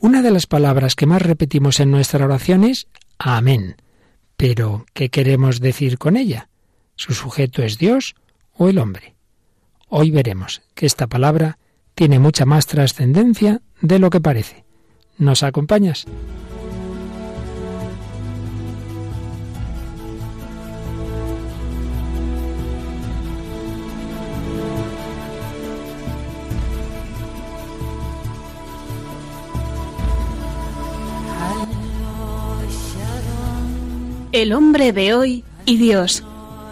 Una de las palabras que más repetimos en nuestra oración es amén. Pero, ¿qué queremos decir con ella? ¿Su sujeto es Dios o el hombre? Hoy veremos que esta palabra tiene mucha más trascendencia de lo que parece. ¿Nos acompañas? El hombre de hoy y Dios,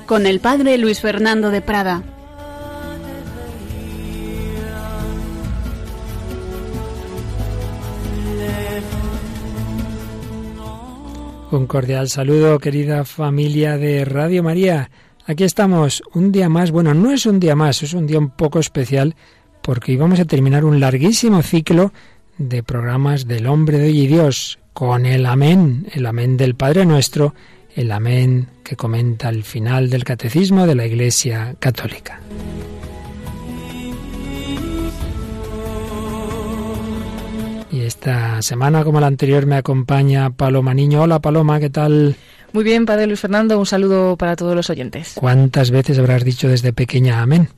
con el padre Luis Fernando de Prada. Un cordial saludo, querida familia de Radio María. Aquí estamos, un día más. Bueno, no es un día más, es un día un poco especial porque íbamos a terminar un larguísimo ciclo de programas del hombre de hoy y Dios, con el amén, el amén del Padre Nuestro, el amén que comenta el final del catecismo de la Iglesia Católica. Y esta semana, como la anterior, me acompaña Paloma Niño. Hola Paloma, ¿qué tal? Muy bien, Padre Luis Fernando, un saludo para todos los oyentes. ¿Cuántas veces habrás dicho desde pequeña amén?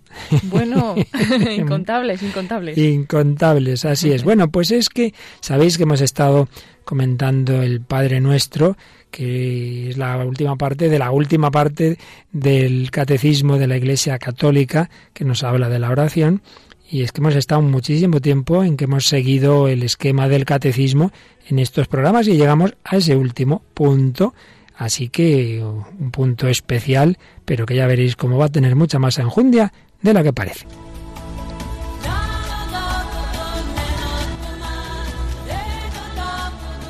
Bueno, incontables, incontables. Incontables, así es. Bueno, pues es que sabéis que hemos estado comentando el Padre Nuestro, que es la última parte de la última parte del catecismo de la Iglesia Católica, que nos habla de la oración. Y es que hemos estado muchísimo tiempo en que hemos seguido el esquema del catecismo en estos programas y llegamos a ese último punto. Así que un punto especial, pero que ya veréis cómo va a tener mucha más enjundia de la que parece.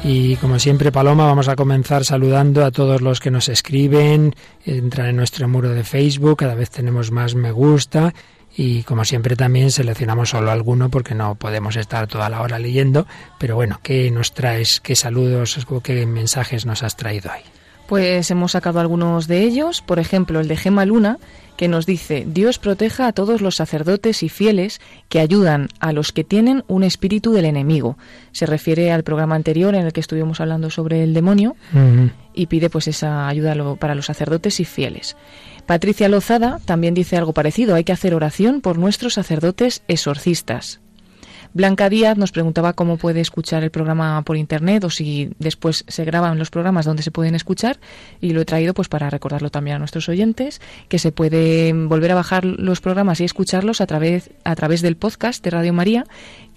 Y como siempre, Paloma, vamos a comenzar saludando a todos los que nos escriben, entran en nuestro muro de Facebook, cada vez tenemos más me gusta. Y como siempre también seleccionamos solo alguno porque no podemos estar toda la hora leyendo, pero bueno, ¿qué nos traes? ¿Qué saludos qué mensajes nos has traído hoy? Pues hemos sacado algunos de ellos, por ejemplo el de Gema Luna, que nos dice, Dios proteja a todos los sacerdotes y fieles que ayudan a los que tienen un espíritu del enemigo. Se refiere al programa anterior en el que estuvimos hablando sobre el demonio y pide pues esa ayuda para los sacerdotes y fieles. Patricia Lozada también dice algo parecido, hay que hacer oración por nuestros sacerdotes exorcistas. Blanca Díaz nos preguntaba cómo puede escuchar el programa por internet o si después se graban los programas donde se pueden escuchar y lo he traído pues para recordarlo también a nuestros oyentes que se puede volver a bajar los programas y escucharlos a través a través del podcast de Radio María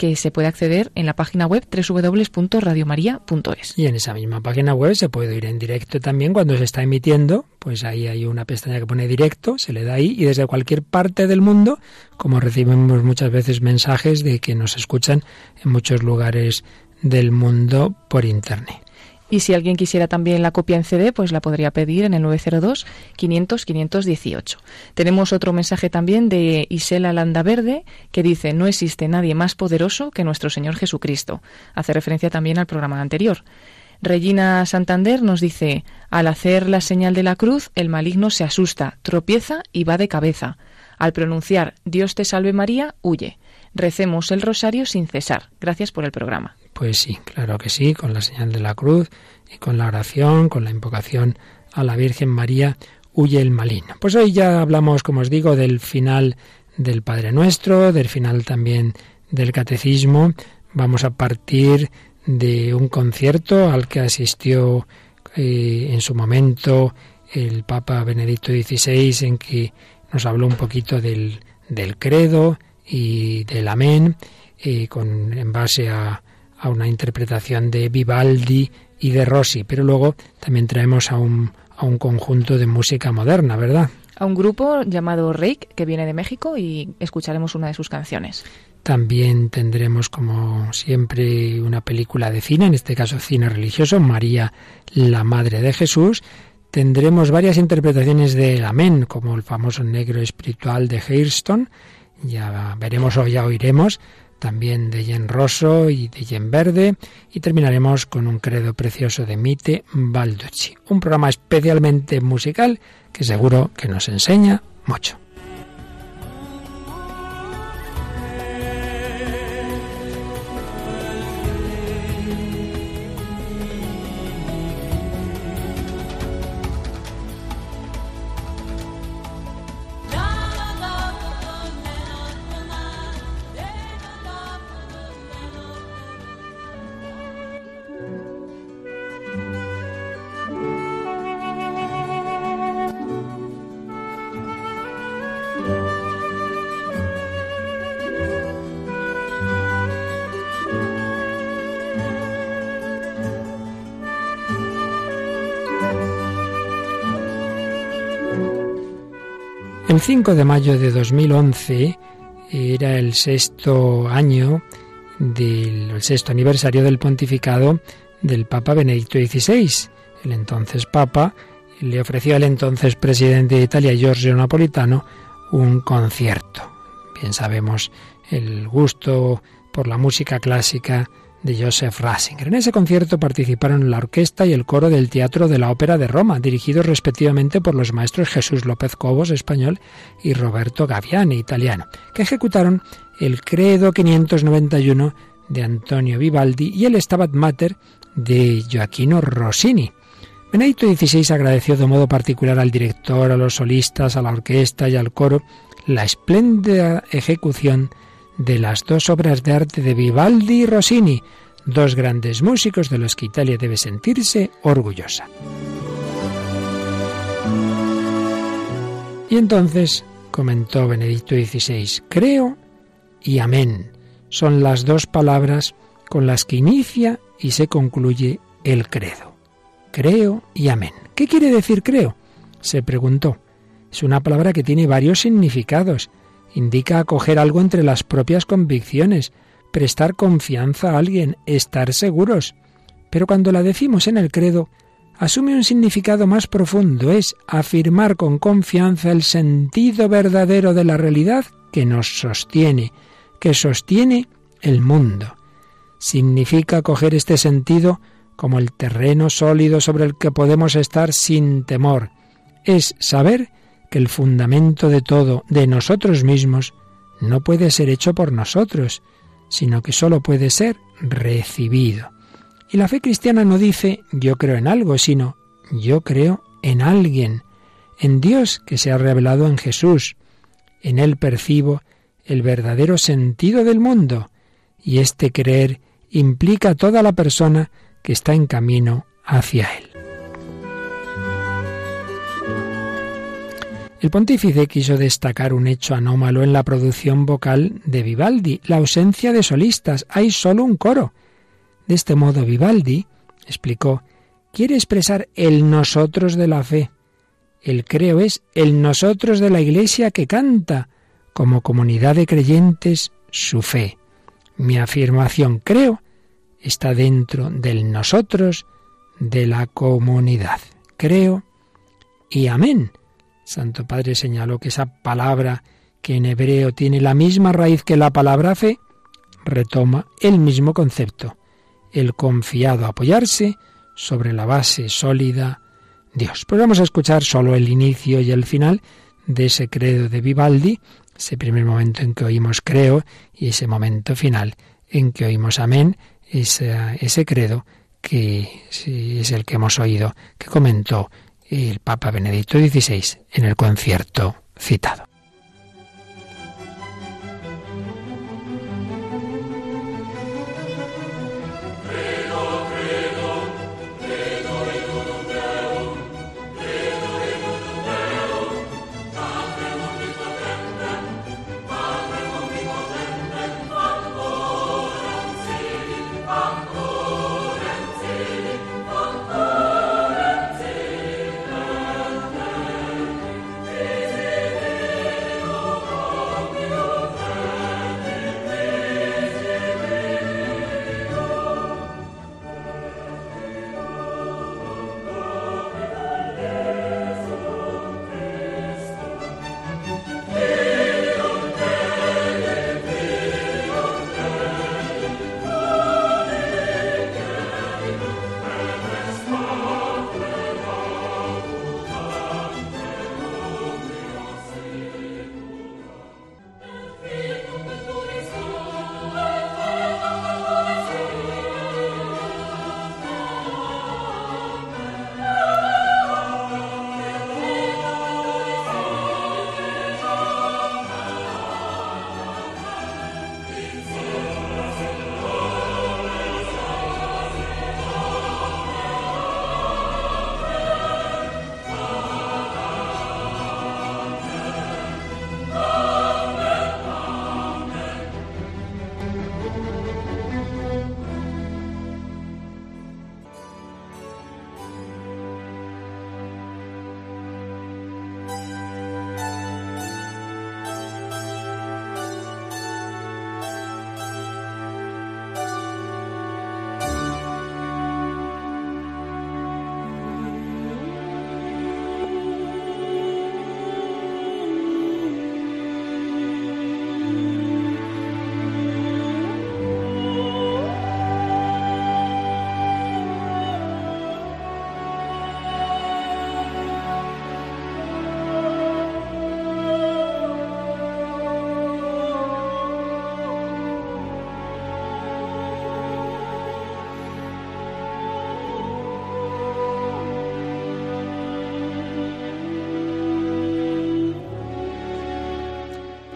que se puede acceder en la página web www.radiomaria.es. Y en esa misma página web se puede ir en directo también cuando se está emitiendo, pues ahí hay una pestaña que pone directo, se le da ahí y desde cualquier parte del mundo, como recibimos muchas veces mensajes de que nos escuchan en muchos lugares del mundo por internet. Y si alguien quisiera también la copia en CD, pues la podría pedir en el 902 500 518. Tenemos otro mensaje también de Isela Landaverde que dice, no existe nadie más poderoso que nuestro Señor Jesucristo. Hace referencia también al programa anterior. Regina Santander nos dice, al hacer la señal de la cruz, el maligno se asusta, tropieza y va de cabeza. Al pronunciar Dios te salve María, huye. Recemos el rosario sin cesar. Gracias por el programa. Pues sí, claro que sí, con la señal de la cruz y con la oración, con la invocación a la Virgen María, huye el maligno. Pues hoy ya hablamos, como os digo, del final del Padre Nuestro, del final también del Catecismo. Vamos a partir de un concierto al que asistió eh, en su momento el Papa Benedicto XVI, en que nos habló un poquito del, del credo y del amén, eh, con, en base a, a una interpretación de Vivaldi y de Rossi, pero luego también traemos a un, a un conjunto de música moderna, ¿verdad? A un grupo llamado Reik, que viene de México, y escucharemos una de sus canciones. También tendremos, como siempre, una película de cine, en este caso cine religioso, María, la Madre de Jesús. Tendremos varias interpretaciones del Amén, como el famoso negro espiritual de Hairston. Ya veremos o ya oiremos también de Yen Rosso y de Yen Verde, y terminaremos con un credo precioso de Mite Balducci. Un programa especialmente musical que seguro que nos enseña mucho. El 5 de mayo de 2011 era el sexto año del el sexto aniversario del pontificado del Papa Benedicto XVI. El entonces Papa le ofreció al entonces presidente de Italia, Giorgio Napolitano, un concierto. Bien sabemos el gusto por la música clásica de Joseph Ratzinger. En ese concierto participaron la orquesta y el coro del Teatro de la Ópera de Roma, dirigidos respectivamente por los maestros Jesús López Cobos, español, y Roberto Gaviani, italiano, que ejecutaron el Credo 591 de Antonio Vivaldi y el Stabat Mater de Gioacchino Rossini. Benedicto XVI agradeció de modo particular al director, a los solistas, a la orquesta y al coro la espléndida ejecución de las dos obras de arte de Vivaldi y Rossini, dos grandes músicos de los que Italia debe sentirse orgullosa. Y entonces comentó Benedicto XVI, creo y amén son las dos palabras con las que inicia y se concluye el credo. Creo y amén. ¿Qué quiere decir creo? se preguntó. Es una palabra que tiene varios significados indica acoger algo entre las propias convicciones, prestar confianza a alguien, estar seguros. Pero cuando la decimos en el credo, asume un significado más profundo, es afirmar con confianza el sentido verdadero de la realidad que nos sostiene, que sostiene el mundo. Significa acoger este sentido como el terreno sólido sobre el que podemos estar sin temor. Es saber que el fundamento de todo, de nosotros mismos, no puede ser hecho por nosotros, sino que sólo puede ser recibido. Y la fe cristiana no dice yo creo en algo, sino yo creo en alguien, en Dios que se ha revelado en Jesús. En Él percibo el verdadero sentido del mundo, y este creer implica a toda la persona que está en camino hacia Él. El pontífice quiso destacar un hecho anómalo en la producción vocal de Vivaldi, la ausencia de solistas, hay solo un coro. De este modo Vivaldi, explicó, quiere expresar el nosotros de la fe. El creo es el nosotros de la Iglesia que canta, como comunidad de creyentes, su fe. Mi afirmación creo está dentro del nosotros de la comunidad. Creo y amén Santo Padre señaló que esa palabra que en hebreo tiene la misma raíz que la palabra fe, retoma el mismo concepto, el confiado apoyarse sobre la base sólida Dios. Pues vamos a escuchar solo el inicio y el final de ese credo de Vivaldi, ese primer momento en que oímos creo y ese momento final en que oímos amén, ese, ese credo que es el que hemos oído, que comentó el Papa Benedicto XVI en el concierto citado.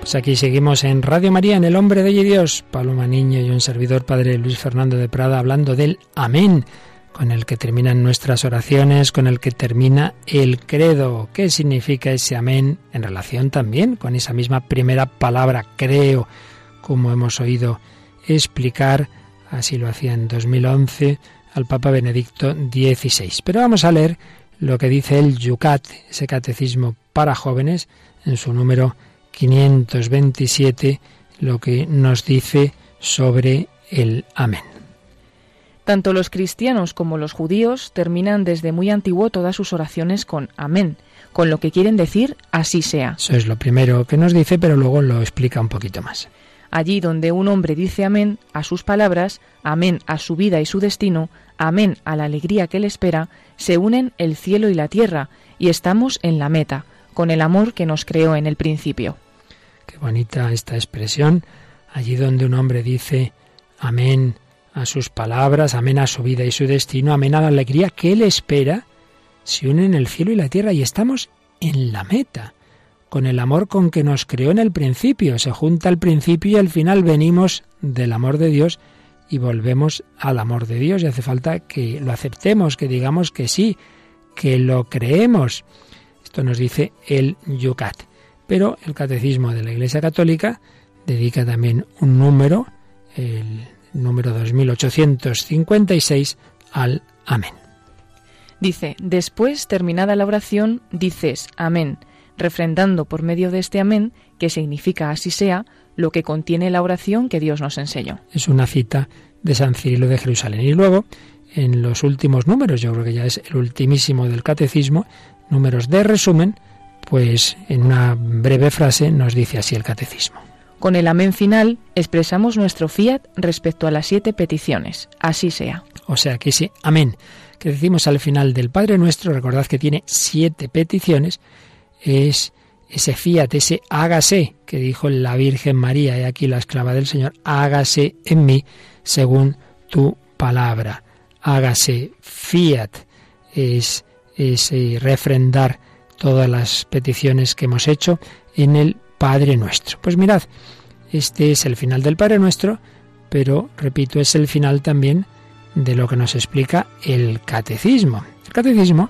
Pues aquí seguimos en Radio María, en El Hombre de Dios, Paloma Niño y un servidor, Padre Luis Fernando de Prada, hablando del Amén, con el que terminan nuestras oraciones, con el que termina el credo. ¿Qué significa ese Amén en relación también con esa misma primera palabra, creo, como hemos oído explicar? Así lo hacía en 2011 al Papa Benedicto XVI. Pero vamos a leer lo que dice el Yucat, ese catecismo para jóvenes, en su número 527 lo que nos dice sobre el amén. Tanto los cristianos como los judíos terminan desde muy antiguo todas sus oraciones con amén, con lo que quieren decir así sea. Eso es lo primero que nos dice, pero luego lo explica un poquito más. Allí donde un hombre dice amén a sus palabras, amén a su vida y su destino, amén a la alegría que le espera, se unen el cielo y la tierra, y estamos en la meta, con el amor que nos creó en el principio. Qué bonita esta expresión. Allí donde un hombre dice amén a sus palabras, amén a su vida y su destino, amén a la alegría que él espera, se unen el cielo y la tierra y estamos en la meta, con el amor con que nos creó en el principio. Se junta el principio y al final venimos del amor de Dios y volvemos al amor de Dios. Y hace falta que lo aceptemos, que digamos que sí, que lo creemos. Esto nos dice el Yucat. Pero el Catecismo de la Iglesia Católica dedica también un número, el número 2856, al Amén. Dice, después, terminada la oración, dices Amén, refrendando por medio de este Amén, que significa así sea, lo que contiene la oración que Dios nos enseñó. Es una cita de San Cirilo de Jerusalén. Y luego, en los últimos números, yo creo que ya es el ultimísimo del catecismo, números de resumen, pues en una breve frase nos dice así el catecismo. Con el amén final expresamos nuestro fiat respecto a las siete peticiones. Así sea. O sea que ese amén que decimos al final del Padre Nuestro, recordad que tiene siete peticiones, es ese fiat, ese hágase que dijo la Virgen María, y aquí la esclava del Señor, hágase en mí según tu palabra. Hágase fiat, es ese refrendar todas las peticiones que hemos hecho en el Padre Nuestro. Pues mirad, este es el final del Padre Nuestro, pero repito, es el final también de lo que nos explica el catecismo. El catecismo,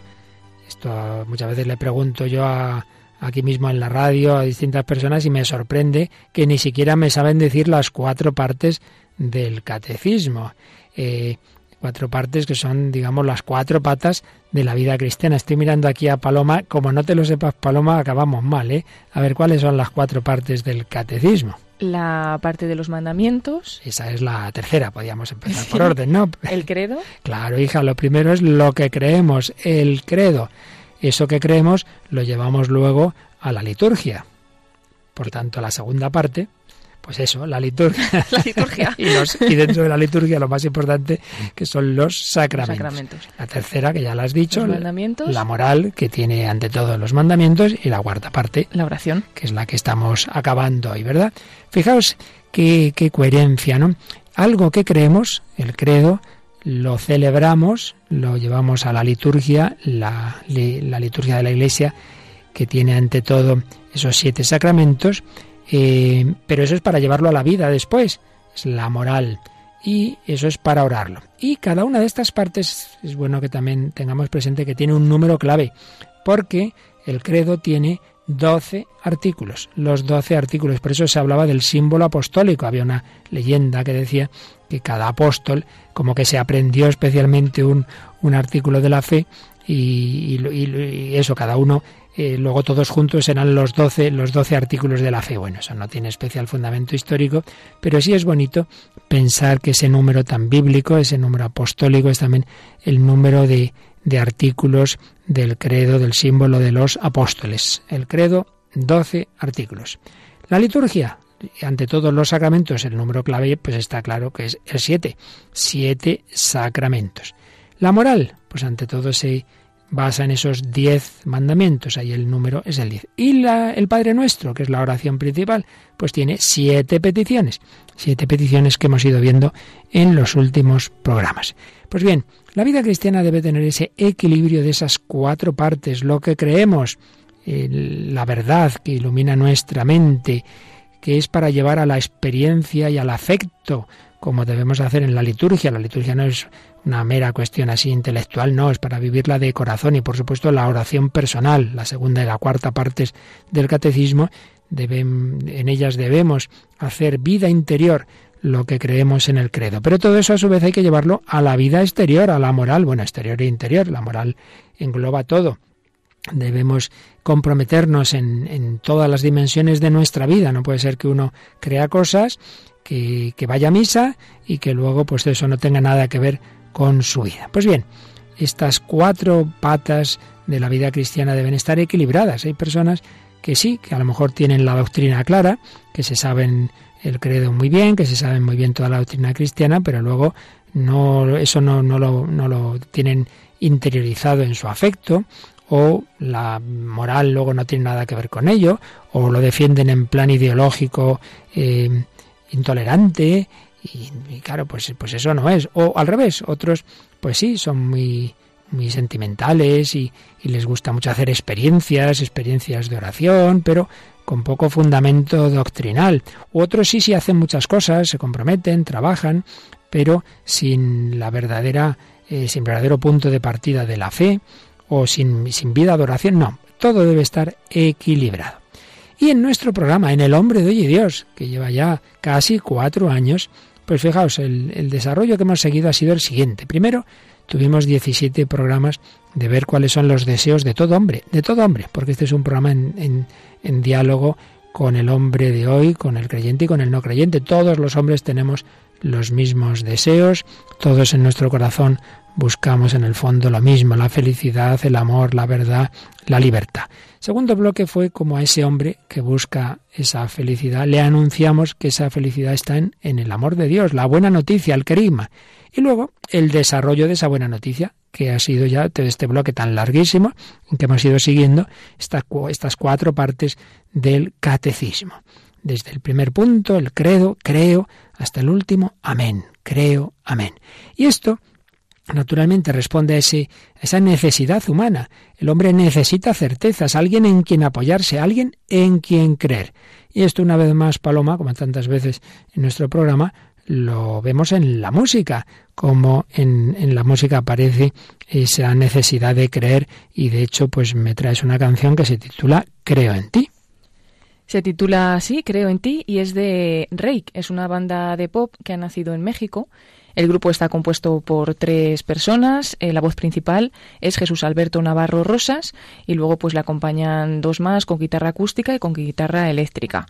esto muchas veces le pregunto yo a, aquí mismo en la radio a distintas personas y me sorprende que ni siquiera me saben decir las cuatro partes del catecismo. Eh, cuatro partes que son, digamos, las cuatro patas de la vida cristiana. Estoy mirando aquí a Paloma, como no te lo sepas, Paloma, acabamos mal, ¿eh? A ver, ¿cuáles son las cuatro partes del catecismo? La parte de los mandamientos. Esa es la tercera, podríamos empezar por orden, ¿no? ¿El credo? Claro, hija, lo primero es lo que creemos, el credo. Eso que creemos lo llevamos luego a la liturgia. Por tanto, la segunda parte pues eso, la liturgia. La liturgia. y, dentro de la liturgia lo más importante que son los sacramentos. La tercera, que ya la has dicho, mandamientos. la moral, que tiene ante todo los mandamientos, y la cuarta parte, la oración, que es la que estamos acabando hoy, ¿verdad? Fijaos qué, qué coherencia, ¿no? Algo que creemos, el credo, lo celebramos, lo llevamos a la liturgia, la, la liturgia de la Iglesia, que tiene ante todo esos siete sacramentos, eh, pero eso es para llevarlo a la vida después, es la moral. Y eso es para orarlo. Y cada una de estas partes es bueno que también tengamos presente que tiene un número clave, porque el credo tiene 12 artículos, los 12 artículos. Por eso se hablaba del símbolo apostólico. Había una leyenda que decía que cada apóstol como que se aprendió especialmente un, un artículo de la fe y, y, eso, cada uno eh, luego todos juntos serán los doce, los doce artículos de la fe. Bueno, eso no tiene especial fundamento histórico, pero sí es bonito pensar que ese número tan bíblico, ese número apostólico, es también el número de, de artículos del credo, del símbolo de los apóstoles. El credo, doce artículos. La liturgia, ante todos los sacramentos, el número clave, pues está claro que es el siete. Siete sacramentos. La moral, pues ante todo se basa en esos diez mandamientos, ahí el número es el diez. Y la, el Padre Nuestro, que es la oración principal, pues tiene siete peticiones, siete peticiones que hemos ido viendo en los últimos programas. Pues bien, la vida cristiana debe tener ese equilibrio de esas cuatro partes, lo que creemos, la verdad que ilumina nuestra mente, que es para llevar a la experiencia y al afecto, como debemos hacer en la liturgia. La liturgia no es una mera cuestión así intelectual, no, es para vivirla de corazón y por supuesto la oración personal, la segunda y la cuarta partes del catecismo, en ellas debemos hacer vida interior lo que creemos en el credo. Pero todo eso a su vez hay que llevarlo a la vida exterior, a la moral, bueno, exterior e interior, la moral engloba todo. Debemos comprometernos en, en todas las dimensiones de nuestra vida. No puede ser que uno crea cosas, que, que vaya a misa y que luego pues eso no tenga nada que ver con su vida. Pues bien, estas cuatro patas de la vida cristiana deben estar equilibradas. Hay personas que sí, que a lo mejor tienen la doctrina clara, que se saben el credo muy bien, que se saben muy bien toda la doctrina cristiana, pero luego no, eso no, no, lo, no lo tienen interiorizado en su afecto, o la moral luego no tiene nada que ver con ello, o lo defienden en plan ideológico eh, intolerante, y, claro, pues, pues eso no es. O al revés, otros, pues sí, son muy, muy sentimentales y, y, les gusta mucho hacer experiencias, experiencias de oración, pero con poco fundamento doctrinal. Otros sí, sí hacen muchas cosas, se comprometen, trabajan, pero sin la verdadera, eh, sin verdadero punto de partida de la fe o sin, sin vida de oración. No, todo debe estar equilibrado. Y en nuestro programa, en El Hombre de Hoy y Dios, que lleva ya casi cuatro años, pues fijaos, el, desarrollo que hemos seguido ha sido el siguiente. Primero, tuvimos 17 programas de ver cuáles son los deseos de todo hombre, de todo hombre, porque este es un programa en, en, diálogo con el hombre de hoy, con el creyente y con el no creyente. Todos los hombres tenemos los mismos deseos, todos en nuestro corazón buscamos en el fondo lo mismo, la felicidad, el amor, la verdad, la libertad. Segundo bloque fue como a ese hombre que busca esa felicidad, le anunciamos que esa felicidad está en, el amor de Dios, la buena noticia, el querigma. Y luego el desarrollo de esa buena noticia, que ha sido ya todo este bloque tan larguísimo, en que hemos ido siguiendo estas cuatro partes del catecismo. Desde el primer punto, el credo, creo, hasta el último, amén, creo, amén. Y esto naturalmente responde a, ese, esa necesidad humana. El hombre necesita certezas, alguien en quien apoyarse, alguien en quien creer. Y esto una vez más, Paloma, como tantas veces en nuestro programa, lo vemos en la música, como en, en, la música aparece esa necesidad de creer y de hecho pues me traes una canción que se titula Creo en ti. Se titula así, Creo en ti, y es de Rake, es una banda de pop que ha nacido en México el grupo está compuesto por tres personas. Eh, la voz principal es Jesús Alberto Navarro Rosas y luego pues le acompañan dos más con guitarra acústica y con guitarra eléctrica.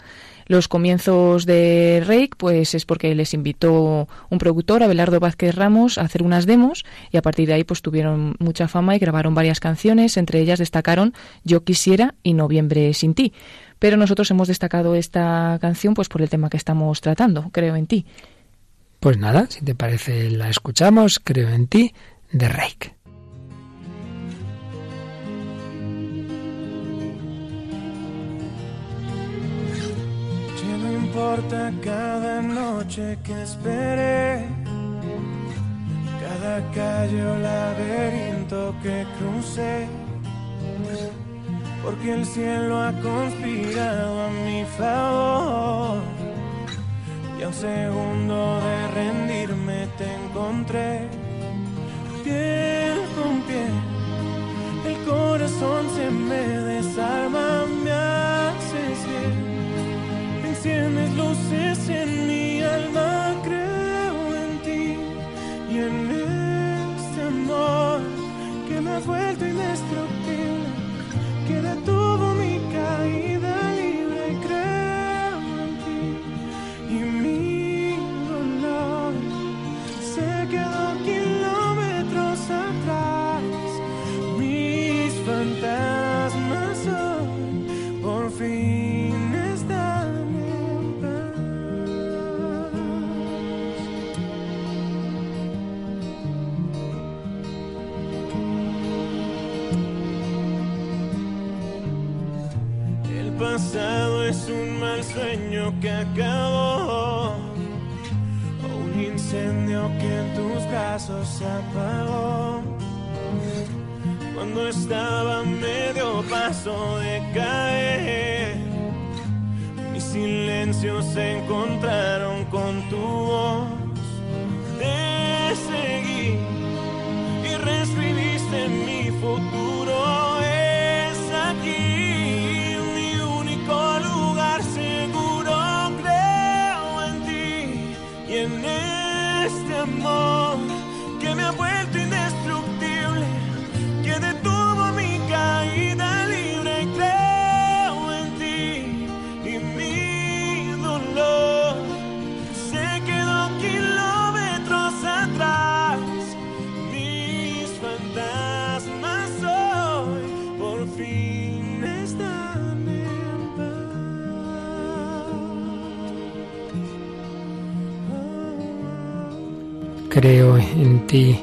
Los comienzos de Rake pues es porque les invitó un productor, Abelardo Vázquez Ramos, a hacer unas demos y a partir de ahí pues tuvieron mucha fama y grabaron varias canciones, entre ellas destacaron Yo quisiera y Noviembre sin ti. Pero nosotros hemos destacado esta canción pues por el tema que estamos tratando, creo en ti. Pues nada, si te parece, la escuchamos, creo en ti, de Reik. Importa cada noche que esperé, cada calle o laberinto que crucé, porque el cielo ha conspirado a mi favor y a un segundo de rendirme te encontré piel con piel. El corazón se me desarma, me haces bien. Enciendes luces en mi alma, creo en ti y en este amor que me ha vuelto indestructible, sueño que acabó, o un incendio que en tus brazos apagó. Cuando estaba medio paso de caer, mis silencios se encontraron con tu voz. Te seguí y reescribiste mi futuro. Creo en ti,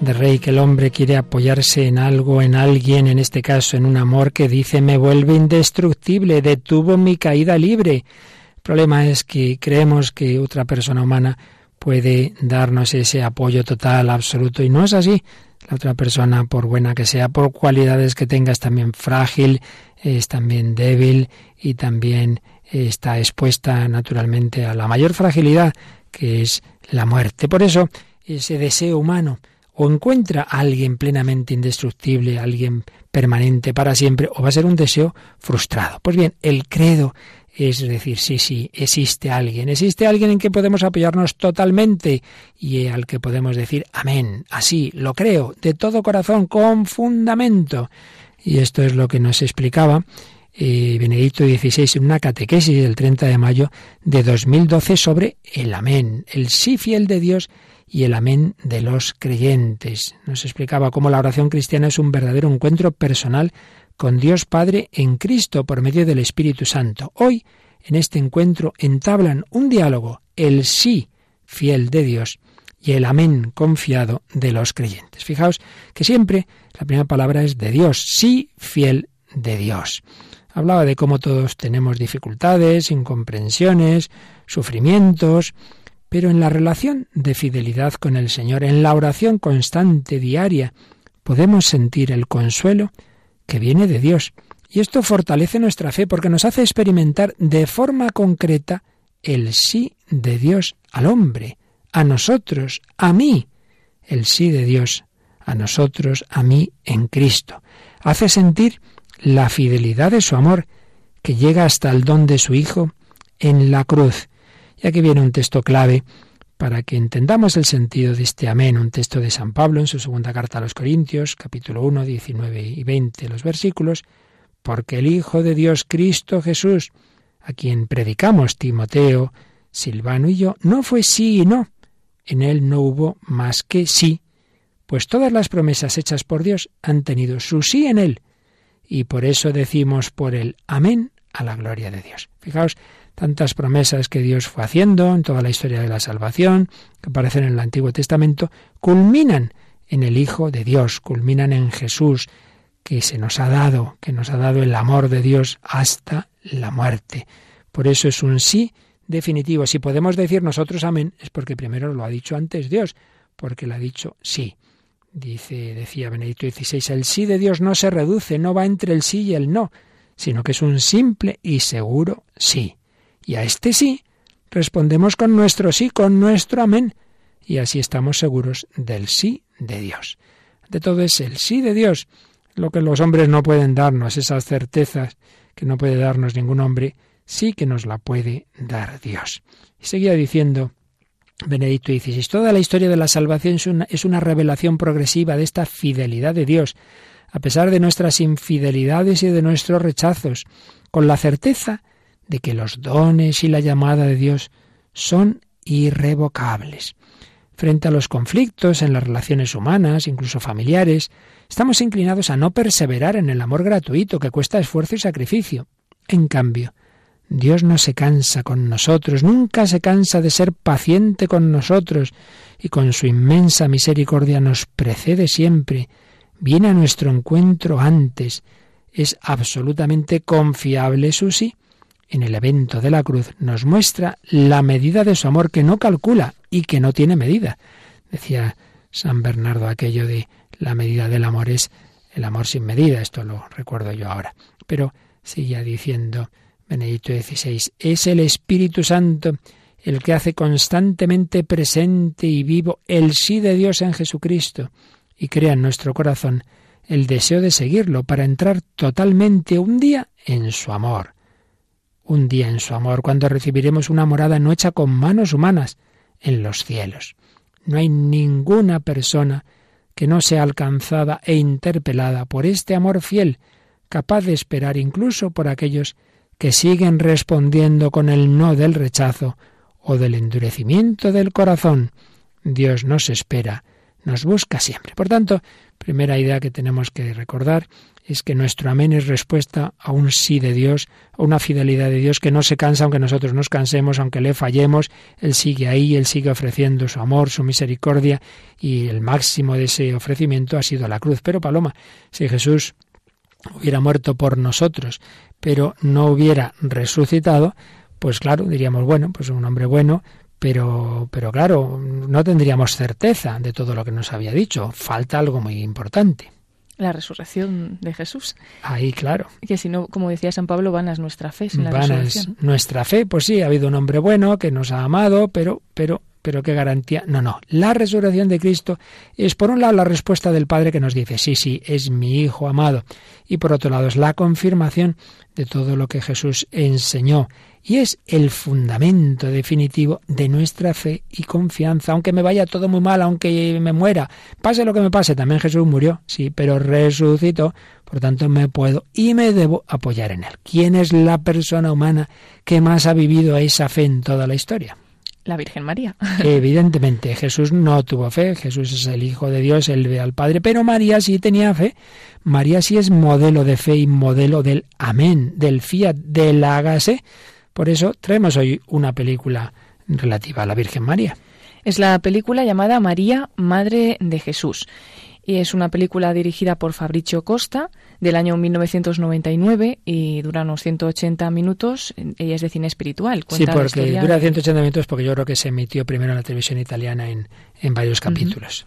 de Rey, que el hombre quiere apoyarse en algo, en alguien, en este caso en un amor que dice me vuelve indestructible, detuvo mi caída libre. El problema es que creemos que otra persona humana puede darnos ese apoyo total, absoluto, y no es así. La otra persona, por buena que sea, por cualidades que tenga, es también frágil, es también débil y también está expuesta naturalmente a la mayor fragilidad, que es la muerte. Por eso, ese deseo humano o encuentra a alguien plenamente indestructible, alguien permanente para siempre, o va a ser un deseo frustrado. Pues bien, el credo es decir, sí, sí, existe alguien, existe alguien en que podemos apoyarnos totalmente y al que podemos decir amén, así, lo creo, de todo corazón, con fundamento. Y esto es lo que nos explicaba eh, Benedicto XVI en una catequesis del 30 de mayo de 2012 sobre el amén, el sí fiel de Dios y el amén de los creyentes. Nos explicaba cómo la oración cristiana es un verdadero encuentro personal con Dios Padre en Cristo por medio del Espíritu Santo. Hoy, en este encuentro, entablan un diálogo, el sí fiel de Dios y el amén confiado de los creyentes. Fijaos que siempre la primera palabra es de Dios, sí fiel de Dios. Hablaba de cómo todos tenemos dificultades, incomprensiones, sufrimientos, pero en la relación de fidelidad con el Señor, en la oración constante diaria, podemos sentir el consuelo que viene de Dios. Y esto fortalece nuestra fe porque nos hace experimentar de forma concreta el sí de Dios al hombre, a nosotros, a mí, el sí de Dios a nosotros, a mí en Cristo. Hace sentir la fidelidad de su amor, que llega hasta el don de su Hijo en la cruz. Y aquí viene un texto clave para que entendamos el sentido de este amén, un texto de San Pablo en su segunda carta a los Corintios, capítulo 1, 19 y 20, los versículos, porque el Hijo de Dios Cristo Jesús, a quien predicamos Timoteo, Silvano y yo, no fue sí y no. En él no hubo más que sí, pues todas las promesas hechas por Dios han tenido su sí en él, y por eso decimos por él amén a la gloria de Dios. Fijaos, tantas promesas que Dios fue haciendo en toda la historia de la salvación, que aparecen en el Antiguo Testamento, culminan en el Hijo de Dios, culminan en Jesús, que se nos ha dado, que nos ha dado el amor de Dios hasta la muerte. Por eso es un sí definitivo. Si podemos decir nosotros amén, es porque primero lo ha dicho antes Dios, porque lo ha dicho sí. Dice, decía Benedicto XVI, el sí de Dios no se reduce, no va entre el sí y el no, sino que es un simple y seguro sí. Y a este sí respondemos con nuestro sí, con nuestro amén, y así estamos seguros del sí de Dios. De todo es el sí de Dios, lo que los hombres no pueden darnos, esas certezas que no puede darnos ningún hombre, sí que nos la puede dar Dios. Y seguía diciendo Benedicto XVI, toda la historia de la salvación es una, es una revelación progresiva de esta fidelidad de Dios, a pesar de nuestras infidelidades y de nuestros rechazos, con la certeza de que los dones y la llamada de Dios son irrevocables. Frente a los conflictos en las relaciones humanas, incluso familiares, estamos inclinados a no perseverar en el amor gratuito que cuesta esfuerzo y sacrificio. En cambio, Dios no se cansa con nosotros, nunca se cansa de ser paciente con nosotros, y con su inmensa misericordia nos precede siempre, viene a nuestro encuentro antes, es absolutamente confiable su sí en el evento de la cruz nos muestra la medida de su amor que no calcula y que no tiene medida. Decía San Bernardo aquello de la medida del amor es el amor sin medida, esto lo recuerdo yo ahora. Pero seguía diciendo Benedicto XVI. Es el Espíritu Santo el que hace constantemente presente y vivo el sí de Dios en Jesucristo y crea en nuestro corazón el deseo de seguirlo para entrar totalmente un día en su amor. Un día en su amor, cuando recibiremos una morada no hecha con manos humanas en los cielos. No hay ninguna persona que no sea alcanzada e interpelada por este amor fiel, capaz de esperar incluso por aquellos que siguen respondiendo con el no del rechazo o del endurecimiento del corazón. Dios nos espera, nos busca siempre. Por tanto, primera idea que tenemos que recordar es que nuestro amén es respuesta a un sí de Dios, a una fidelidad de Dios que no se cansa aunque nosotros nos cansemos, aunque le fallemos, Él sigue ahí, Él sigue ofreciendo su amor, su misericordia y el máximo de ese ofrecimiento ha sido la cruz. Pero Paloma, si Jesús hubiera muerto por nosotros, pero no hubiera resucitado, pues claro, diríamos, bueno, pues un hombre bueno, pero, pero claro, no tendríamos certeza de todo lo que nos había dicho. Falta algo muy importante. La resurrección de Jesús. Ahí, claro. Que si no, como decía San Pablo, vanas nuestra fe sin la vanas nuestra fe, pues sí, ha habido un hombre bueno que nos ha amado, pero, pero pero qué garantía. No, no. La resurrección de Cristo es, por un lado, la respuesta del Padre que nos dice, sí, sí, es mi Hijo amado. Y por otro lado, es la confirmación de todo lo que Jesús enseñó. Y es el fundamento definitivo de nuestra fe y confianza. Aunque me vaya todo muy mal, aunque me muera, pase lo que me pase, también Jesús murió, sí, pero resucitó. Por tanto, me puedo y me debo apoyar en él. ¿Quién es la persona humana que más ha vivido esa fe en toda la historia? La Virgen María. Evidentemente, Jesús no tuvo fe, Jesús es el Hijo de Dios, él ve al Padre, pero María sí tenía fe. María sí es modelo de fe y modelo del amén, del fiat, del hágase. Por eso traemos hoy una película relativa a la Virgen María. Es la película llamada María, Madre de Jesús. Y es una película dirigida por Fabricio Costa del año 1999 y dura unos 180 minutos. Ella es de cine espiritual. sí, porque dura 180 minutos porque yo creo que se emitió primero en la televisión italiana en, en varios capítulos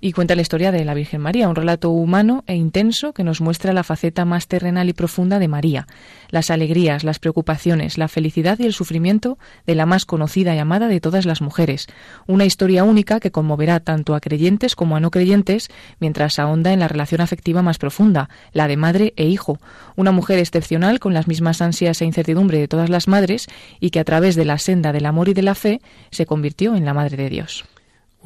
y cuenta la historia de la Virgen María, un relato humano e intenso que nos muestra la faceta más terrenal y profunda de María, las alegrías, las preocupaciones, la felicidad y el sufrimiento de la más conocida y amada de todas las mujeres, una historia única que conmoverá tanto a creyentes como a no creyentes mientras ahonda en la relación afectiva más profunda, la de madre e hijo, una mujer excepcional con las mismas ansias e incertidumbre de todas las madres y que a través de la senda del amor y de la fe se convirtió en la Madre de Dios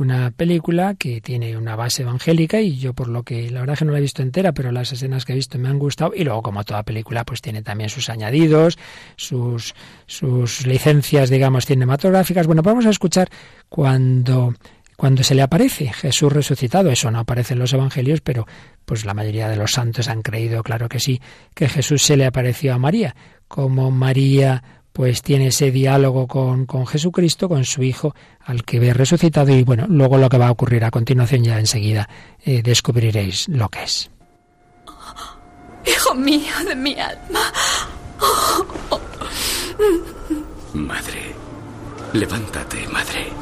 una película que tiene una base evangélica y yo por lo que la verdad que no la he visto entera, pero las escenas que he visto me han gustado. Y luego como toda película pues tiene también sus añadidos, sus sus licencias digamos cinematográficas. Bueno, vamos a escuchar cuando cuando se le aparece Jesús resucitado, eso no aparece en los evangelios, pero pues la mayoría de los santos han creído, claro que sí, que Jesús se le apareció a María, como María pues tiene ese diálogo con, con, Jesucristo, con su Hijo, al que ve resucitado y bueno, luego lo que va a ocurrir a continuación ya enseguida eh, descubriréis lo que es. hijo mío de mi alma. Madre, levántate, madre.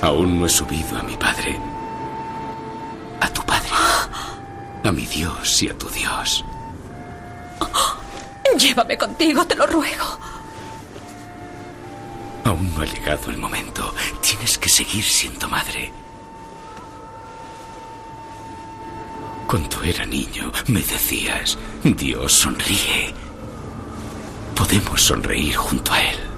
Aún no he subido a mi Padre, a tu Padre, a mi Dios y a tu Dios. Llévame contigo, te lo ruego. Aún no ha llegado el momento. Tienes que seguir siendo madre. Cuando era niño me decías, Dios sonríe. Podemos sonreír junto a Él.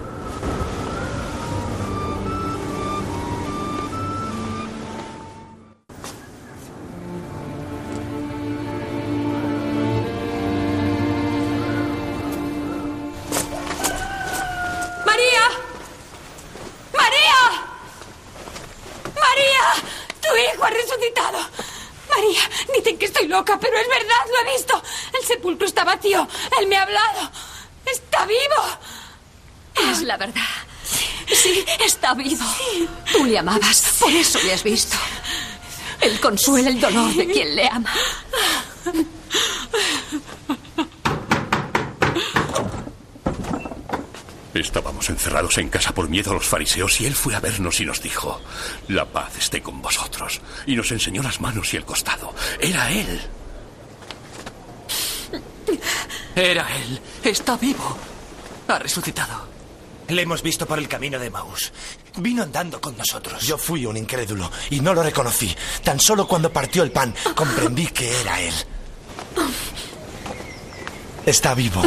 Él me ha hablado. Está vivo. Es la verdad. Sí, está vivo. Tú le amabas, por eso le has visto. Él consuela el dolor de quien le ama. Estábamos encerrados en casa por miedo a los fariseos y él fue a vernos y nos dijo, la paz esté con vosotros. Y nos enseñó las manos y el costado. Era él. Era él. Está vivo. Ha resucitado. Le hemos visto por el camino de Maús. Vino andando con nosotros. Yo fui un incrédulo y no lo reconocí. Tan solo cuando partió el pan comprendí que era él. Está vivo.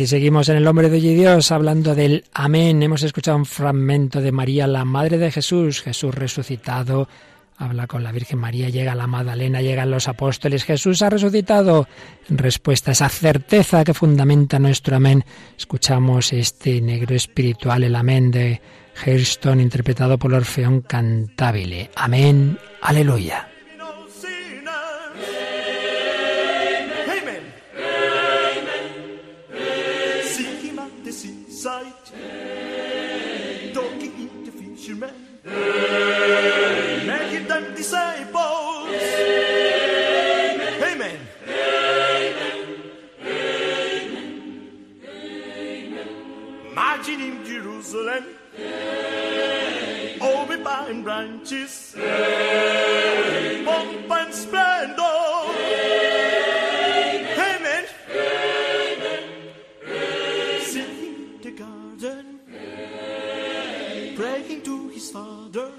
Aquí seguimos en El Hombre de Dios hablando del Amén. Hemos escuchado un fragmento de María, la Madre de Jesús, Jesús resucitado. Habla con la Virgen María, llega la Magdalena, llegan los apóstoles. Jesús ha resucitado. En respuesta a esa certeza que fundamenta nuestro Amén, escuchamos este negro espiritual, el Amén de Hairston, interpretado por Orfeón Cantabile. Amén, aleluya. Pine branches, pomp and splendor. Amen. Sitting in the garden, praying to his father.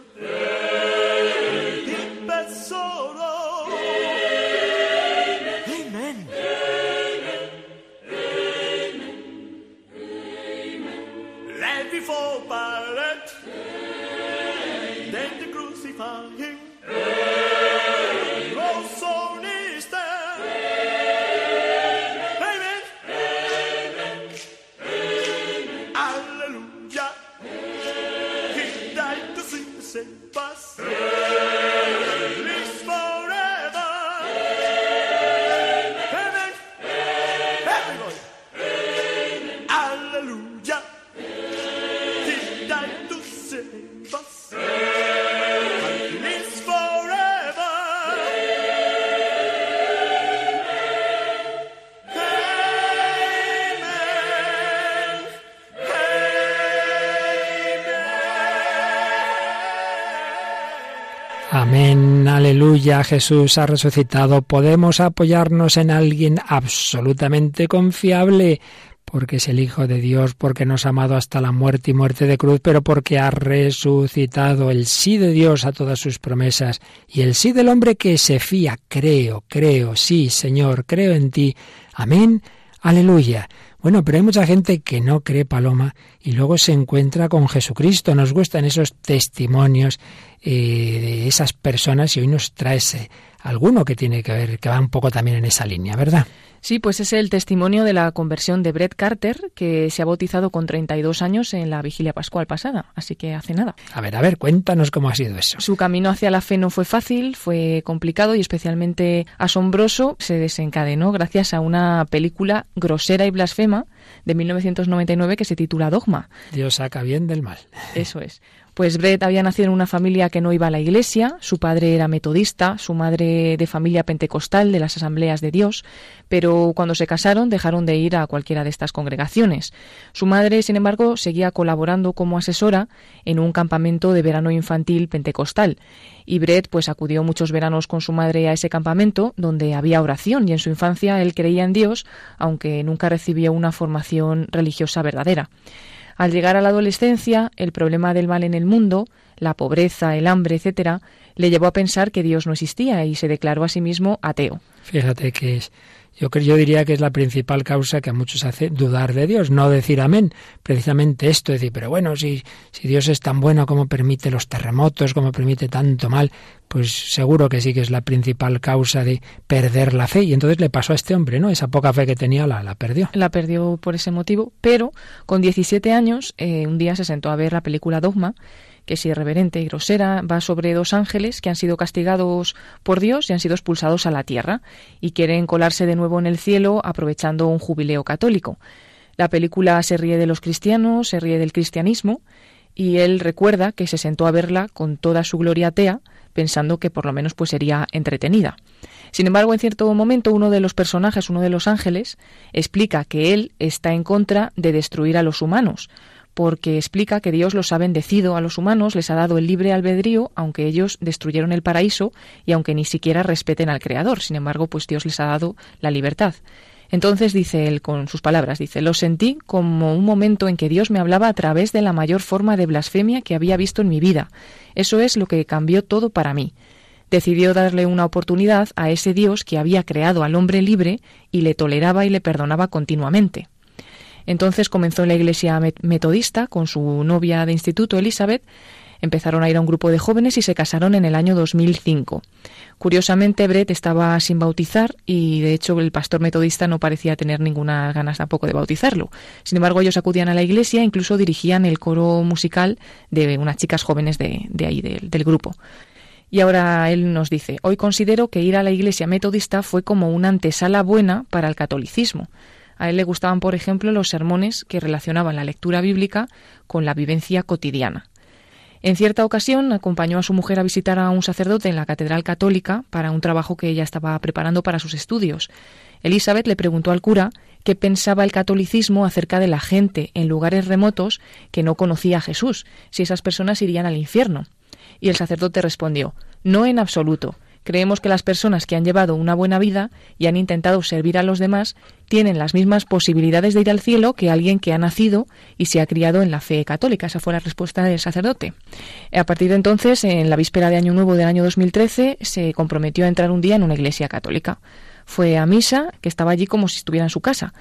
Aleluya, Jesús ha resucitado. Podemos apoyarnos en alguien absolutamente confiable, porque es el Hijo de Dios, porque nos ha amado hasta la muerte y muerte de cruz, pero porque ha resucitado el sí de Dios a todas sus promesas y el sí del hombre que se fía. Creo, creo, sí, Señor, creo en ti. Amén, aleluya. Bueno, pero hay mucha gente que no cree Paloma y luego se encuentra con Jesucristo. Nos gustan esos testimonios eh, de esas personas y hoy nos traes eh, alguno que tiene que ver, que va un poco también en esa línea, ¿verdad? Sí, pues es el testimonio de la conversión de Brett Carter, que se ha bautizado con 32 años en la vigilia pascual pasada, así que hace nada. A ver, a ver, cuéntanos cómo ha sido eso. Su camino hacia la fe no fue fácil, fue complicado y especialmente asombroso. Se desencadenó gracias a una película grosera y blasfema de 1999 que se titula Dogma. Dios saca bien del mal. Eso es. Pues Brett había nacido en una familia que no iba a la iglesia, su padre era metodista, su madre de familia pentecostal de las asambleas de Dios, pero cuando se casaron dejaron de ir a cualquiera de estas congregaciones. Su madre, sin embargo, seguía colaborando como asesora en un campamento de verano infantil pentecostal, y Brett pues acudió muchos veranos con su madre a ese campamento donde había oración y en su infancia él creía en Dios, aunque nunca recibió una formación religiosa verdadera. Al llegar a la adolescencia, el problema del mal en el mundo, la pobreza, el hambre, etcétera, le llevó a pensar que Dios no existía y se declaró a sí mismo ateo. Fíjate que es Yo, yo diría que es la principal causa que a muchos hace dudar de Dios, no decir amén. Precisamente esto, decir, pero bueno, si, si Dios es tan bueno como permite los terremotos, como permite tanto mal, pues seguro que sí que es la principal causa de perder la fe. Y entonces le pasó a este hombre, ¿no? Esa poca fe que tenía la, la perdió. La perdió por ese motivo, pero con 17 años, eh, un día se sentó a ver la película Dogma es irreverente y grosera, va sobre dos ángeles que han sido castigados por Dios y han sido expulsados a la tierra y quieren colarse de nuevo en el cielo aprovechando un jubileo católico. La película se ríe de los cristianos, se ríe del cristianismo y él recuerda que se sentó a verla con toda su gloria atea, pensando que por lo menos pues sería entretenida. Sin embargo, en cierto momento uno de los personajes, uno de los ángeles, explica que él está en contra de destruir a los humanos, porque explica que Dios los ha bendecido a los humanos, les ha dado el libre albedrío, aunque ellos destruyeron el paraíso y aunque ni siquiera respeten al Creador. Sin embargo, pues Dios les ha dado la libertad. Entonces dice él con sus palabras, dice, lo sentí como un momento en que Dios me hablaba a través de la mayor forma de blasfemia que había visto en mi vida. Eso es lo que cambió todo para mí. Decidió darle una oportunidad a ese Dios que había creado al hombre libre y le toleraba y le perdonaba continuamente. Entonces comenzó la iglesia metodista con su novia de instituto, Elizabeth. Empezaron a ir a un grupo de jóvenes y se casaron en el año 2005. Curiosamente, Brett estaba sin bautizar y, de hecho, el pastor metodista no parecía tener ninguna ganas tampoco de bautizarlo. Sin embargo, ellos acudían a la iglesia e incluso dirigían el coro musical de unas chicas jóvenes de, ahí, del grupo. Y ahora él nos dice, hoy considero que ir a la iglesia metodista fue como una antesala buena para el catolicismo. A él le gustaban, por ejemplo, los sermones que relacionaban la lectura bíblica con la vivencia cotidiana. En cierta ocasión acompañó a su mujer a visitar a un sacerdote en la Catedral Católica para un trabajo que ella estaba preparando para sus estudios. Elizabeth le preguntó al cura qué pensaba el catolicismo acerca de la gente en lugares remotos que no conocía a Jesús, si esas personas irían al infierno. Y el sacerdote respondió No en absoluto. Creemos que las personas que han llevado una buena vida y han intentado servir a los demás tienen las mismas posibilidades de ir al cielo que alguien que ha nacido y se ha criado en la fe católica. Esa fue la respuesta del sacerdote. A partir de entonces, en la víspera de Año Nuevo del año 2013, se comprometió a entrar un día en una iglesia católica. Fue a misa, que estaba allí como si estuviera en su casa.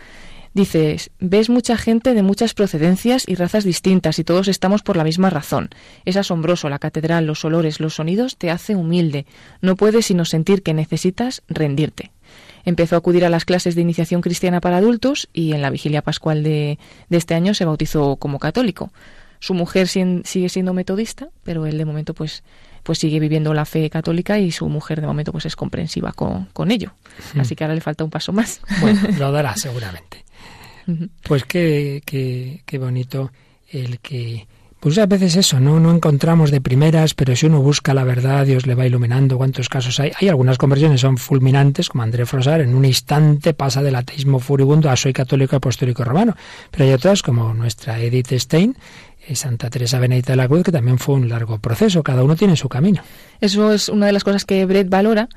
Dices, ves mucha gente de muchas procedencias y razas distintas y todos estamos por la misma razón. Es asombroso la catedral, los olores, los sonidos te hace humilde. No puedes sino sentir que necesitas rendirte. Empezó a acudir a las clases de iniciación cristiana para adultos y en la vigilia pascual de, de este año se bautizó como católico. Su mujer sigue siendo metodista, pero él de momento pues pues sigue viviendo la fe católica y su mujer de momento pues es comprensiva con, con ello. Hmm. Así que ahora le falta un paso más. Bueno, lo dará seguramente. Pues qué, qué, qué bonito el que pues a veces eso, ¿no? No encontramos de primeras, pero si uno busca la verdad, Dios le va iluminando cuántos casos hay. Hay algunas conversiones son fulminantes, como André Frosar, en un instante pasa del ateísmo furibundo a soy católico apostólico romano. Pero hay otras, como nuestra Edith Stein, y Santa Teresa Benedita de la Cruz, que también fue un largo proceso, cada uno tiene su camino. Eso es una de las cosas que Brett valora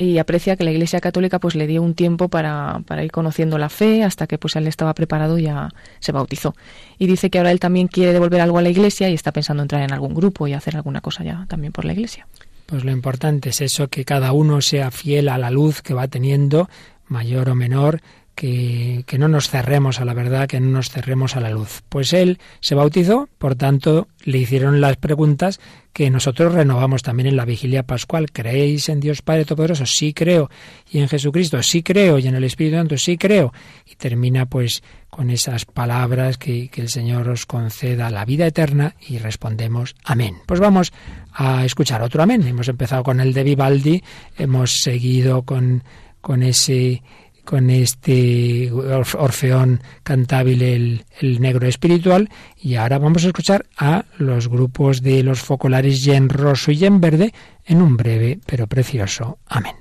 y aprecia que la Iglesia Católica pues le dio un tiempo para, para, ir conociendo la fe hasta que pues él estaba preparado y ya se bautizó. Y dice que ahora él también quiere devolver algo a la Iglesia y está pensando entrar en algún grupo y hacer alguna cosa ya también por la Iglesia. Pues lo importante es eso, que cada uno sea fiel a la luz que va teniendo, mayor o menor, que, no nos cerremos a la verdad, que no nos cerremos a la luz. Pues él se bautizó, por tanto, le hicieron las preguntas que nosotros renovamos también en la vigilia pascual. ¿Creéis en Dios Padre Todopoderoso? Sí creo. ¿Y en Jesucristo? Sí creo. ¿Y en el Espíritu Santo? Sí creo. Y termina pues con esas palabras que, que el Señor os conceda la vida eterna y respondemos amén. Pues vamos a escuchar otro amén. Hemos empezado con el de Vivaldi, hemos seguido con, con ese con este orfeón cantable el, el, negro espiritual y ahora vamos a escuchar a los grupos de los focolares y en roso y en verde en un breve pero precioso. Amén.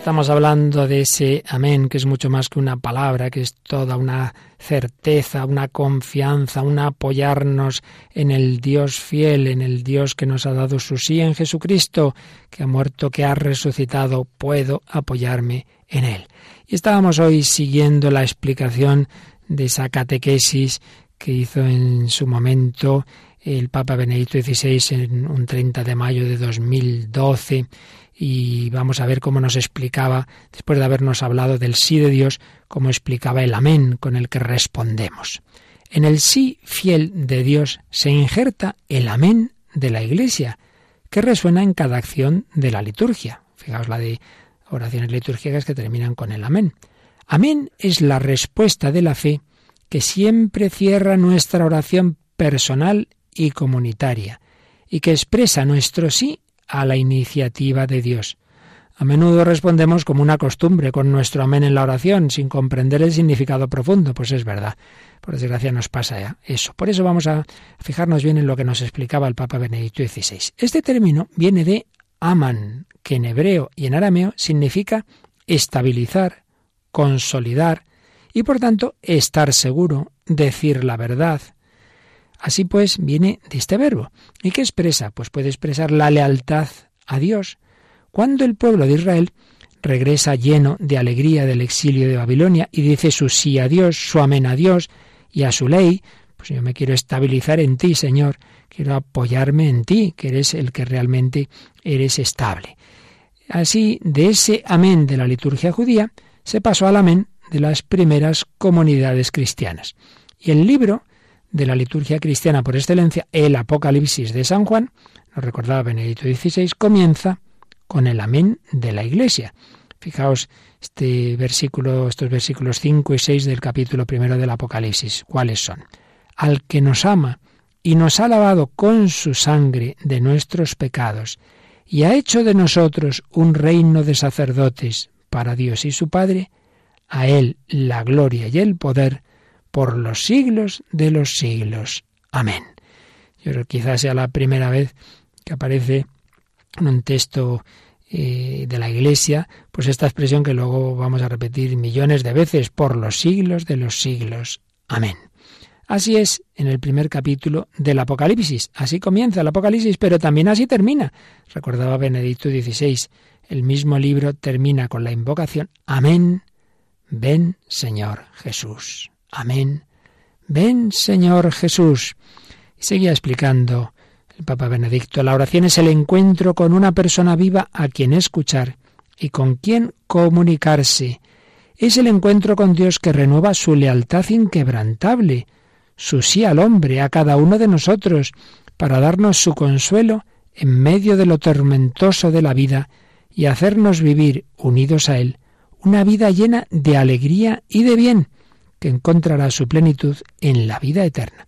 Estamos hablando de ese amén que es mucho más que una palabra, que es toda una certeza, una confianza, un apoyarnos en el Dios fiel, en el Dios que nos ha dado su sí en Jesucristo, que ha muerto, que ha resucitado, puedo apoyarme en él. Y estábamos hoy siguiendo la explicación de esa catequesis que hizo en su momento el Papa Benedicto XVI en un 30 de mayo de 2012 y vamos a ver cómo nos explicaba, después de habernos hablado del sí de Dios, cómo explicaba el amén con el que respondemos. En el sí fiel de Dios se injerta el amén de la Iglesia, que resuena en cada acción de la liturgia. Fijaos la de oraciones litúrgicas que terminan con el amén. Amén es la respuesta de la fe que siempre cierra nuestra oración personal y comunitaria, y que expresa nuestro sí a la iniciativa de Dios. A menudo respondemos como una costumbre, con nuestro amén en la oración, sin comprender el significado profundo. Pues es verdad. Por desgracia nos pasa eso. Por eso vamos a fijarnos bien en lo que nos explicaba el Papa Benedicto XVI. Este término viene de aman, que en hebreo y en arameo significa estabilizar, consolidar y por tanto estar seguro, decir la verdad, Así pues, viene de este verbo. ¿Y qué expresa? Pues puede expresar la lealtad a Dios. Cuando el pueblo de Israel regresa lleno de alegría del exilio de Babilonia y dice su sí a Dios, su amén a Dios y a su ley, pues yo me quiero estabilizar en ti, Señor, quiero apoyarme en ti, que eres el que realmente eres estable. Así, de ese amén de la liturgia judía, se pasó al amén de las primeras comunidades cristianas. Y el libro de la liturgia cristiana por excelencia, el Apocalipsis de San Juan, nos recordaba Benedicto XVI, comienza con el amén de la Iglesia. Fijaos este versículo, estos versículos 5 y 6 del capítulo primero del Apocalipsis. ¿Cuáles son? Al que nos ama y nos ha lavado con su sangre de nuestros pecados y ha hecho de nosotros un reino de sacerdotes para Dios y su Padre, a Él la gloria y el poder por los siglos de los siglos. Amén. Yo creo que quizás sea la primera vez que aparece en un texto eh, de la Iglesia, pues esta expresión que luego vamos a repetir millones de veces, por los siglos de los siglos. Amén. Así es en el primer capítulo del Apocalipsis. Así comienza el Apocalipsis, pero también así termina. Recordaba Benedicto XVI. El mismo libro termina con la invocación Amén. Ven, Señor Jesús. Amén. Ven, Señor Jesús. Y seguía explicando el Papa Benedicto, la oración es el encuentro con una persona viva a quien escuchar y con quien comunicarse. Es el encuentro con Dios que renueva su lealtad inquebrantable, su sí al hombre, a cada uno de nosotros, para darnos su consuelo en medio de lo tormentoso de la vida y hacernos vivir, unidos a Él, una vida llena de alegría y de bien, que encontrará su plenitud en la vida eterna.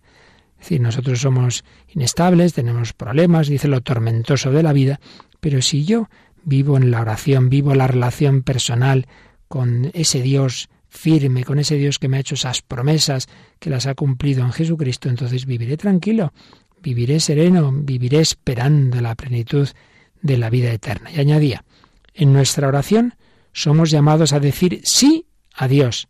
Es decir, nosotros somos inestables, tenemos problemas, dice lo tormentoso de la vida, pero si yo vivo en la oración, vivo la relación personal con ese Dios firme, con ese Dios que me ha hecho esas promesas, que las ha cumplido en Jesucristo, entonces viviré tranquilo, viviré sereno, viviré esperando la plenitud de la vida eterna. Y añadía, en nuestra oración somos llamados a decir sí a Dios,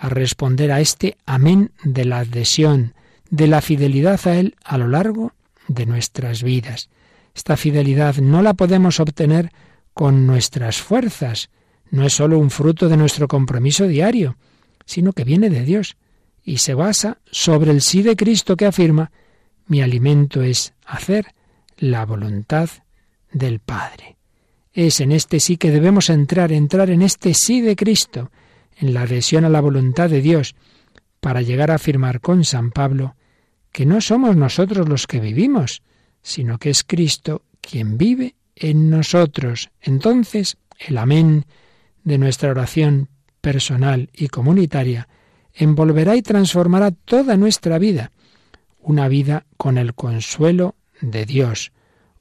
a responder a este amén de la adhesión, de la fidelidad a Él a lo largo de nuestras vidas. Esta fidelidad no la podemos obtener con nuestras fuerzas, no es sólo un fruto de nuestro compromiso diario, sino que viene de Dios y se basa sobre el sí de Cristo que afirma, mi alimento es hacer la voluntad del Padre. Es en este sí que debemos entrar, entrar en este sí de Cristo, en la adhesión a la voluntad de Dios, para llegar a afirmar con San Pablo que no somos nosotros los que vivimos, sino que es Cristo quien vive en nosotros. Entonces, el amén de nuestra oración personal y comunitaria envolverá y transformará toda nuestra vida, una vida con el consuelo de Dios,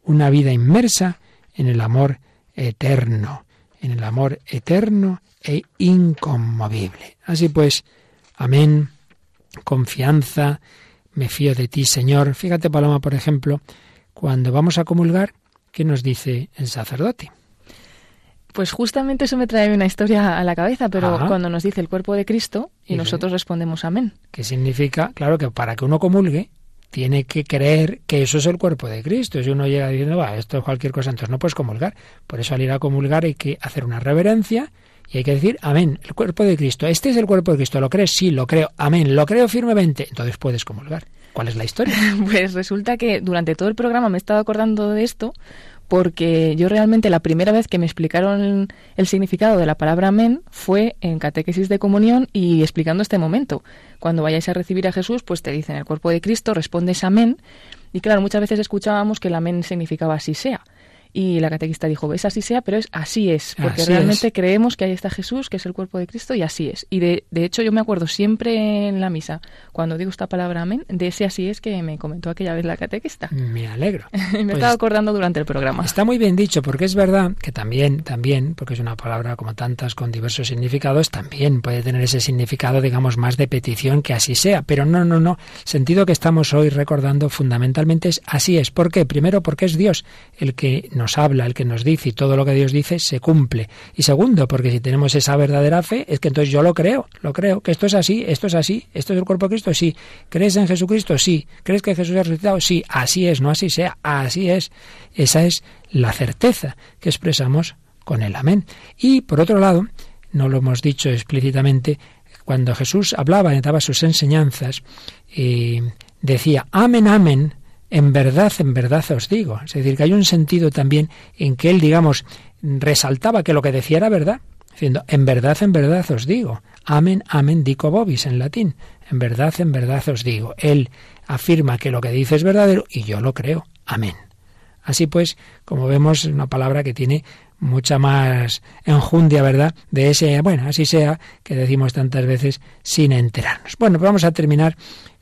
una vida inmersa en el amor eterno, en el amor eterno e inconmovible. Así pues, amén, confianza, me fío de ti, Señor. Fíjate, Paloma, por ejemplo, cuando vamos a comulgar, ¿qué nos dice el sacerdote? Pues justamente eso me trae una historia a la cabeza, pero Ajá. cuando nos dice el cuerpo de Cristo y ¿Y qué? nosotros respondemos amén. Que significa, claro, que para que uno comulgue, tiene que creer que eso es el cuerpo de Cristo. Si uno llega diciendo, va, esto es cualquier cosa, entonces no puedes comulgar. Por eso al ir a comulgar hay que hacer una reverencia y hay que decir, amén, el cuerpo de Cristo. Este es el cuerpo de Cristo. ¿Lo crees? Sí, lo creo. Amén, lo creo firmemente. Entonces puedes comulgar. ¿Cuál es la historia? Pues resulta que durante todo el programa me he estado acordando de esto porque yo realmente la primera vez que me explicaron el significado de la palabra amén fue en catequesis de comunión y explicando este momento. Cuando vayáis a recibir a Jesús, pues te dicen el cuerpo de Cristo, respondes amén. Y claro, muchas veces escuchábamos que el amén significaba así sea. Y la catequista dijo, es así sea, pero es así es, porque Así realmente es. creemos que ahí está Jesús, que es el cuerpo de Cristo, y así es. Y de, de hecho yo me acuerdo siempre en la misa, cuando digo esta palabra amén, de ese así es que me comentó aquella vez la catequista. Me alegro. me he Pues estado acordando durante el programa. Está muy bien dicho, porque es verdad que también, también, porque es una palabra como tantas con diversos significados, también puede tener ese significado, digamos, más de petición que así sea. Pero no, no, no. El sentido que estamos hoy recordando fundamentalmente es así es. ¿Por qué? Primero, porque es Dios el que nos habla, el que nos dice, y todo lo que Dios dice se cumple. Y segundo, porque si tenemos esa verdadera fe, es que entonces yo lo creo, lo creo, que esto es así, esto es así, esto es el cuerpo de Cristo, sí. ¿Crees en Jesucristo? Sí. ¿Crees que Jesús ha resucitado? Sí. Así es, no así sea, así es. Esa es la certeza que expresamos con el amén. Y por otro lado, no lo hemos dicho explícitamente, cuando Jesús hablaba y daba sus enseñanzas, eh, decía, amén, amén, en verdad, en verdad os digo. Es decir, que hay un sentido también en que él, digamos, resaltaba que lo que decía era verdad, diciendo, en verdad, en verdad os digo. Amén, amén, dico vobis en latín. En verdad, en verdad os digo. Él afirma que lo que dice es verdadero y yo lo creo. Amén. Así pues, como vemos, es una palabra que tiene mucha más enjundia, ¿verdad? De ese, bueno, así sea, que decimos tantas veces sin enterarnos. Bueno, pues vamos a terminar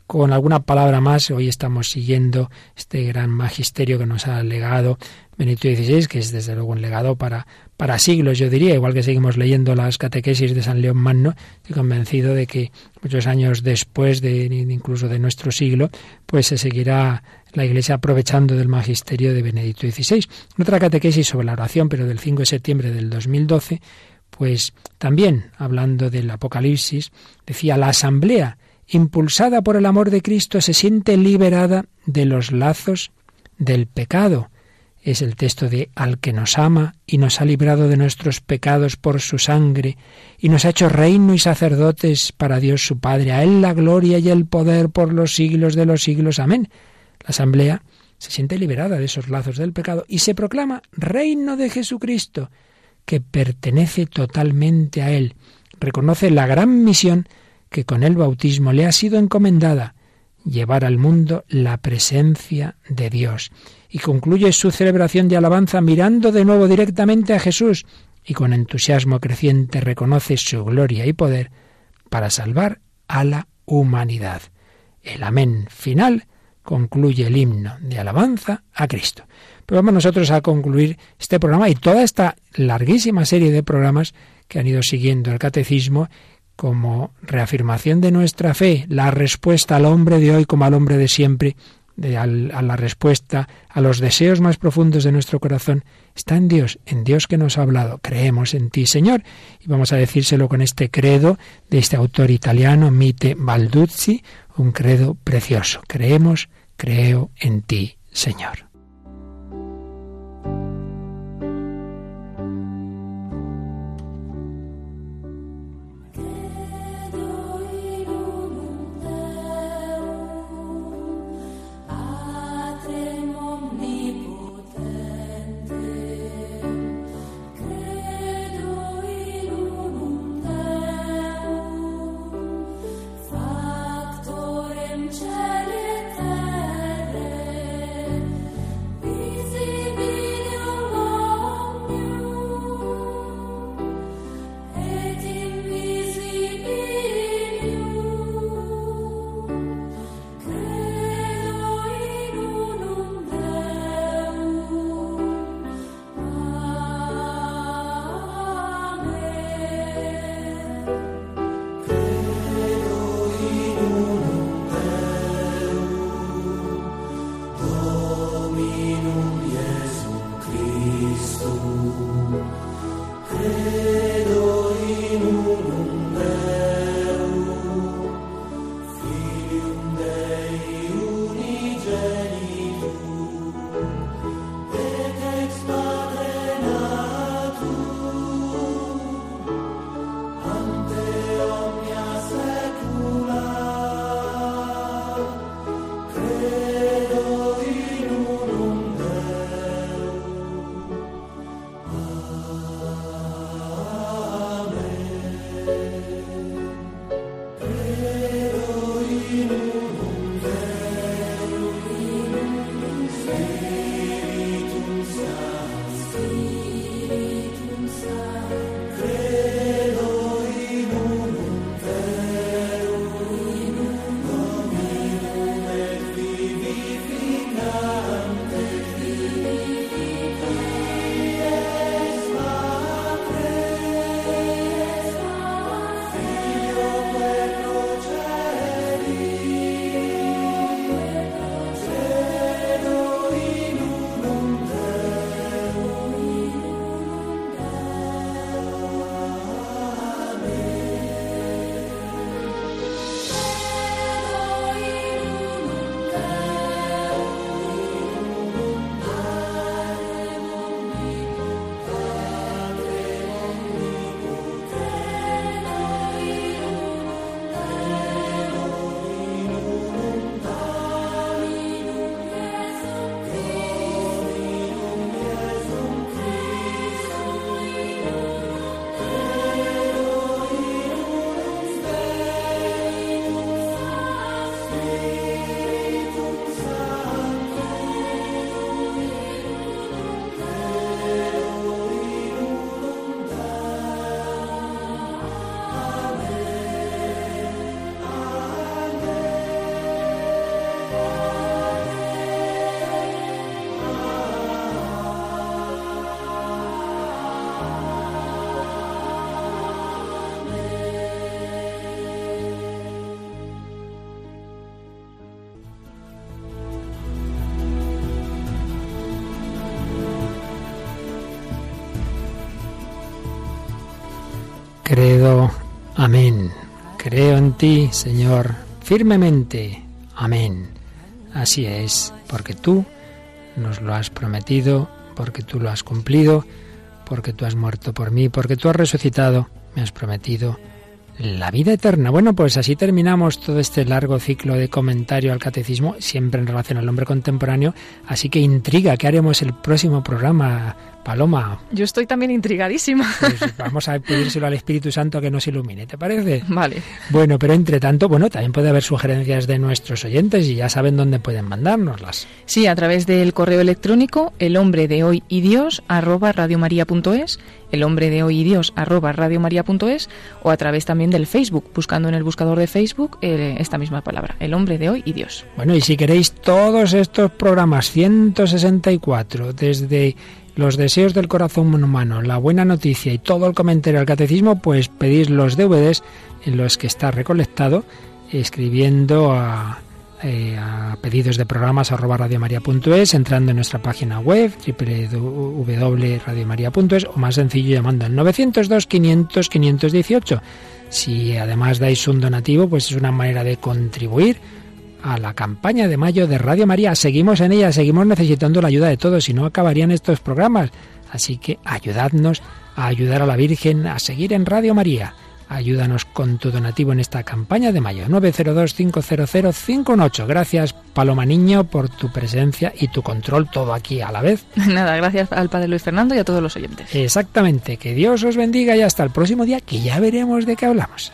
con alguna palabra más. Hoy estamos siguiendo este gran magisterio que nos ha legado Benito XVI, que es desde luego un legado para, para siglos, yo diría, igual que seguimos leyendo las catequesis de San León Magno, estoy convencido de que muchos años después de incluso de nuestro siglo, pues se seguirá la Iglesia aprovechando del magisterio de Benedicto XVI. Otra catequesis sobre la oración, pero del 5 de septiembre del 2012, pues también hablando del Apocalipsis, decía la asamblea impulsada por el amor de Cristo se siente liberada de los lazos del pecado es el texto de Al que nos ama y nos ha librado de nuestros pecados por su sangre y nos ha hecho reino y sacerdotes para Dios su Padre. A Él la gloria y el poder por los siglos de los siglos. Amén. La asamblea se siente liberada de esos lazos del pecado y se proclama reino de Jesucristo, que pertenece totalmente a Él. Reconoce la gran misión que con el bautismo le ha sido encomendada, llevar al mundo la presencia de Dios y concluye su celebración de alabanza mirando de nuevo directamente a Jesús y con entusiasmo creciente reconoce su gloria y poder para salvar a la humanidad. El amén final concluye el himno de alabanza a Cristo. Pero vamos nosotros a concluir este programa y toda esta larguísima serie de programas que han ido siguiendo el catecismo como reafirmación de nuestra fe, la respuesta al hombre de hoy como al hombre de siempre, de, a la respuesta a los deseos más profundos de nuestro corazón, está en Dios, en Dios que nos ha hablado. Creemos en ti, Señor. Y vamos a decírselo con este credo de este autor italiano, Mite Balduzzi, un credo precioso. Creemos, creo en ti, Señor. Ti, Señor, firmemente. Amén. Así es, porque tú nos lo has prometido, porque tú lo has cumplido, porque tú has muerto por mí, porque tú has resucitado, me has prometido la vida eterna. Bueno, pues así terminamos todo este largo ciclo de comentario al catecismo, siempre en relación al hombre contemporáneo. Así que intriga, ¿qué haremos el próximo programa? Paloma. Yo estoy también intrigadísima. Pues vamos a pedírselo al Espíritu Santo que nos ilumine, ¿te parece? Vale. Bueno, pero entre tanto, bueno, también puede haber sugerencias de nuestros oyentes y ya saben dónde pueden mandárnoslas. Sí, a través del correo electrónico el hombre de hoy y Dios arroba radiomaria.es, el hombre de hoy y Dios arroba radiomaria.es o a través también del Facebook, buscando en el buscador de Facebook eh, esta misma palabra, el hombre de hoy y Dios. Bueno, y si queréis todos estos programas 164 desde los deseos del corazón humano, la buena noticia y todo el comentario al catecismo, pues pedís los DVDs en los que está recolectado, escribiendo a, eh, pedidos de programas arroba radiomaria.es, entrando en nuestra página web www.radiomaria.es o más sencillo llamando al 902 500 518. Si además dais un donativo, pues es una manera de contribuir a la campaña de mayo de Radio María. Seguimos en ella, seguimos necesitando la ayuda de todos, si no acabarían estos programas. Así que ayudadnos a ayudar a la Virgen a seguir en Radio María. Ayúdanos con tu donativo en esta campaña de mayo. 902-500-518. Gracias, Paloma Niño, por tu presencia y tu control todo aquí a la vez. Nada, gracias al Padre Luis Fernando y a todos los oyentes. Exactamente. Que Dios os bendiga y hasta el próximo día, que ya veremos de qué hablamos.